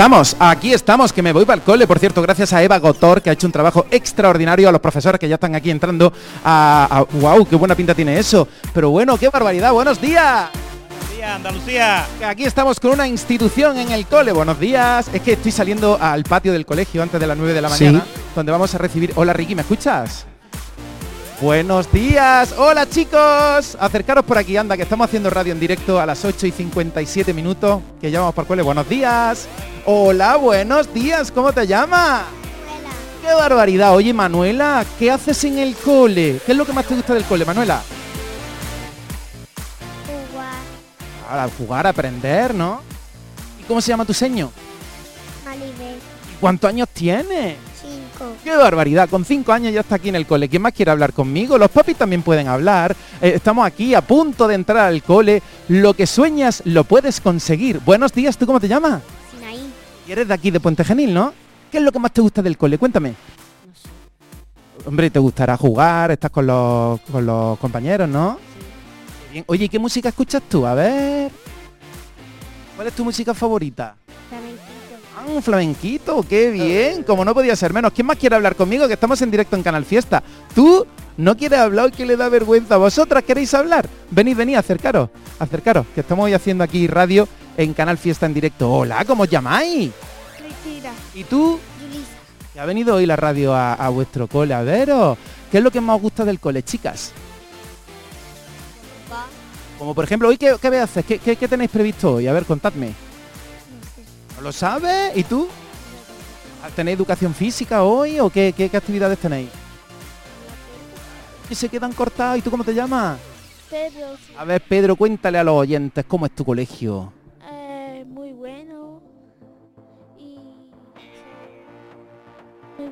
Estamos, aquí estamos, que me voy para el cole. Por cierto, gracias a Eva Gotor, que ha hecho un trabajo extraordinario, a los profesores que ya están aquí entrando. A, ¡Wow! ¡Qué buena pinta tiene eso! Pero bueno, qué barbaridad. ¡Buenos días! días, Andalucía. Aquí estamos con una institución en el cole. Buenos días. Es que estoy saliendo al patio del colegio antes de las 9 de la Sí. mañana, donde vamos a recibir. Hola Ricky, ¿me escuchas? Buenos días. Hola chicos. Acercaros por aquí, anda, que estamos haciendo radio en directo a las 8 y 57 minutos. Que ya vamos por cole. Buenos días. Hola, buenos días. ¿Cómo te llamas? ¡Qué barbaridad! Oye, Manuela, ¿qué haces en el cole? ¿Qué es lo que más te gusta del cole, Manuela? Jugar. jugar, aprender, ¿no? ¿Y cómo se llama tu seño? Maribel, ¿Y ¿Cuántos años tienes? cinco. ¡Qué barbaridad! Con cinco años ya está aquí en el cole. ¿Quién más quiere hablar conmigo? Los papis también pueden hablar. Eh, estamos aquí a punto de entrar al cole. Lo que sueñas lo puedes conseguir. Buenos días, ¿tú cómo te llamas? Y eres de aquí, de Puente Genil, ¿no? ¿Qué es lo que más te gusta del cole? Cuéntame. Hombre, te gustará jugar, estás con los, con los compañeros, ¿no? Bien. Oye, ¿y qué música escuchas tú? A ver. ¿Cuál es tu música favorita? Ah, un flamenquito, qué bien. Como no podía ser menos. ¿Quién más quiere hablar conmigo? Que estamos en directo en Canal Fiesta. ¿Tú no quieres hablar que le da vergüenza? ¿Vosotras queréis hablar? Venid, venid, acercaros. Acercaros, que estamos hoy haciendo aquí radio en Canal Fiesta en directo. Hola, ¿cómo os llamáis? Cristina, ¿Y tú? Yulisa, Que ha venido hoy la radio a, a vuestro cole. A veros. ¿Qué es lo que más os gusta del cole, chicas? va, Como por ejemplo, hoy qué, qué a hacer? ¿Qué, qué- qué tenéis previsto hoy? A ver, contadme. ¿No lo sabes? ¿Y tú? ¿Tenéis educación física hoy o qué, qué- qué actividades tenéis? Y se quedan cortados. ¿Y tú cómo te llamas? Pedro, A ver, Pedro, cuéntale a los oyentes cómo es tu colegio.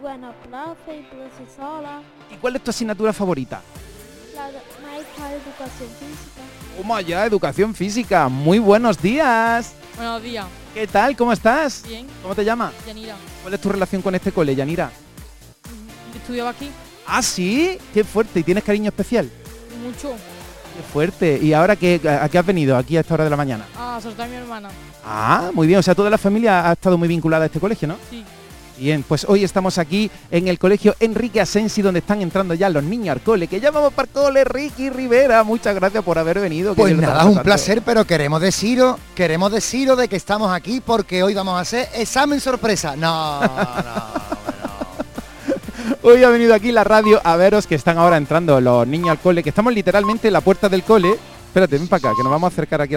Buena profe y profesora. ¿Y cuál es tu asignatura favorita? La maestra de educación física. Toma ya, educación física. Muy buenos días. Buenos días. ¿Qué tal? ¿Cómo estás? Bien. ¿Cómo te llamas? Yanira. ¿Cuál es tu relación con este cole, Yanira? Estudiaba aquí Ah, sí, qué fuerte. ¿Y tienes cariño especial? mucho. Qué fuerte. ¿Y ahora qué, a qué has venido aquí a esta hora de la mañana? A soltar a mi hermana. Ah, muy bien. O sea, toda la familia ha estado muy vinculada a este colegio, ¿no? Sí. Bien, pues hoy estamos aquí en el colegio Enrique Asensi, donde están entrando ya los niños al cole. Que ya vamos para el cole, Ricky Rivera. Muchas gracias por haber venido. Pues nada, un placer, pero queremos deciros, queremos deciros de que estamos aquí porque hoy vamos a hacer examen sorpresa. (laughs) No, Hoy ha venido aquí la radio a veros que están ahora entrando los niños al cole, que estamos literalmente en la puerta del cole. Espérate, ven para acá, que nos vamos a acercar aquí a la